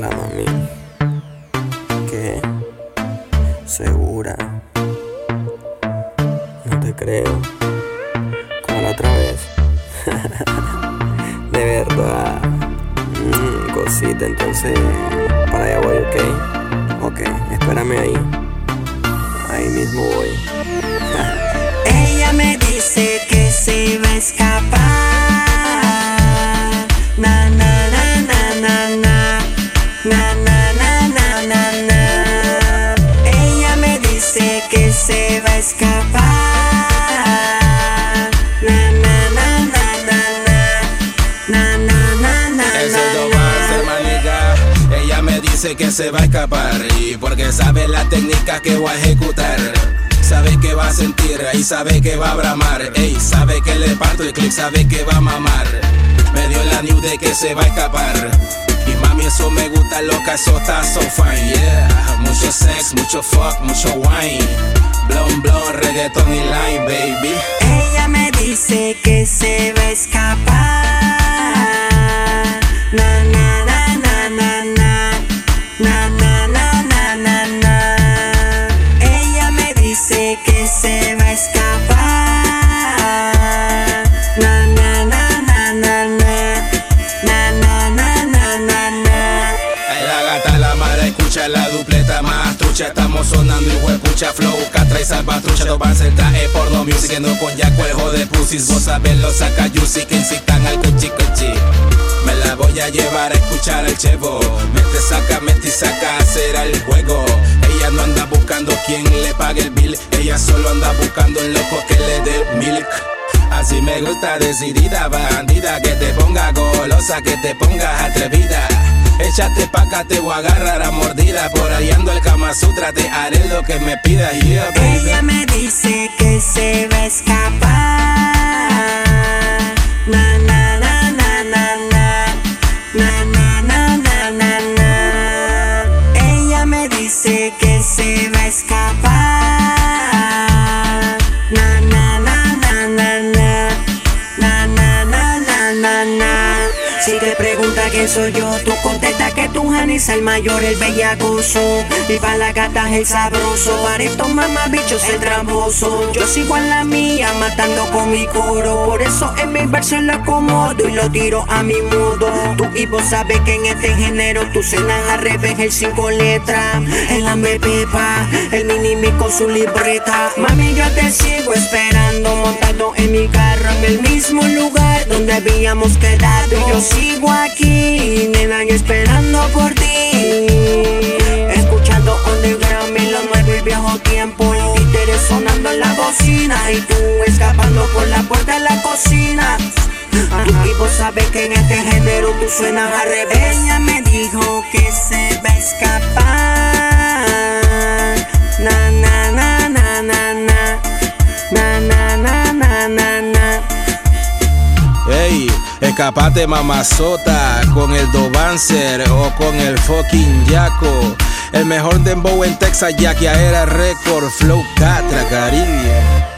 la mami. ¿Qué? ¿Segura? No te creo. Como la otra vez. De verdad. Mm, cosita, entonces. Para allá voy, ok. Ok, espérame ahí. Ahí mismo voy. Ella me dice que se va a escapar. Escapar. Na na na na na na. Na na na na. Ella me dice que se va a escapar y porque sabe la técnica que voy a ejecutar. Sabe que va a sentir y sabe que va a bramar. Ey, sabe que le parto el click, sabe que va a mamar. Me dio la news de que se va a escapar. Eso me gusta, loca, eso está so fine, yeah. Mucho sex, mucho fuck, mucho wine. Blon, blon, reggaeton y line, baby. Ella me dice que se va la dupleta más trucha. Estamos sonando y pucha flow, catra y salvatrucha. Dos van trae porno music, no con yaco el de pussies. Vos sabés los saca yusi que incitan al cuchi cuchi. Me la voy a llevar a escuchar el chevo. Mete, saca, mete y saca, será el juego. Ella no anda buscando quien le pague el bill. Ella solo anda buscando el loco que le dé milk. Así me gusta, decidida, bandida, que te ponga golosa, que te pongas atrevida. Échate pa' acá, te voy a agarrar a mordida. Por ahí ando el Kama Sutra, te haré lo que me pidas, yeah. Ella me dice que se Si te pregunta quién soy yo, tú contesta que tú Janis el mayor, el bellacoso. Y pa' la gata es el sabroso. Para estos mamabichos el tramposo. Yo sigo en la mía, matando con mi coro. Por eso en mi verso lo acomodo y lo tiro a mi modo. Tú y vos sabes que en este género tú cenas al revés el cinco letras. El hambre pepa, el mini con su libreta. Mami, yo te sigo esperando, montado en mi carro en el mismo lugar donde habíamos quedado. Yo sigo aquí, nena, y esperando por ti. Escuchando underground y lo nuevo y viejo tiempo. Títeres sonando en la bocina. Y tú escapando por la puerta de la cocina. Y vos sabes que en este género tú suenas al revés. Ella me dijo que se va a escapar. Escapate mamazota con el Dobancer o con el fucking Yaco. El mejor dembow en Texas, ya que era récord, Flow Catra, Caribe.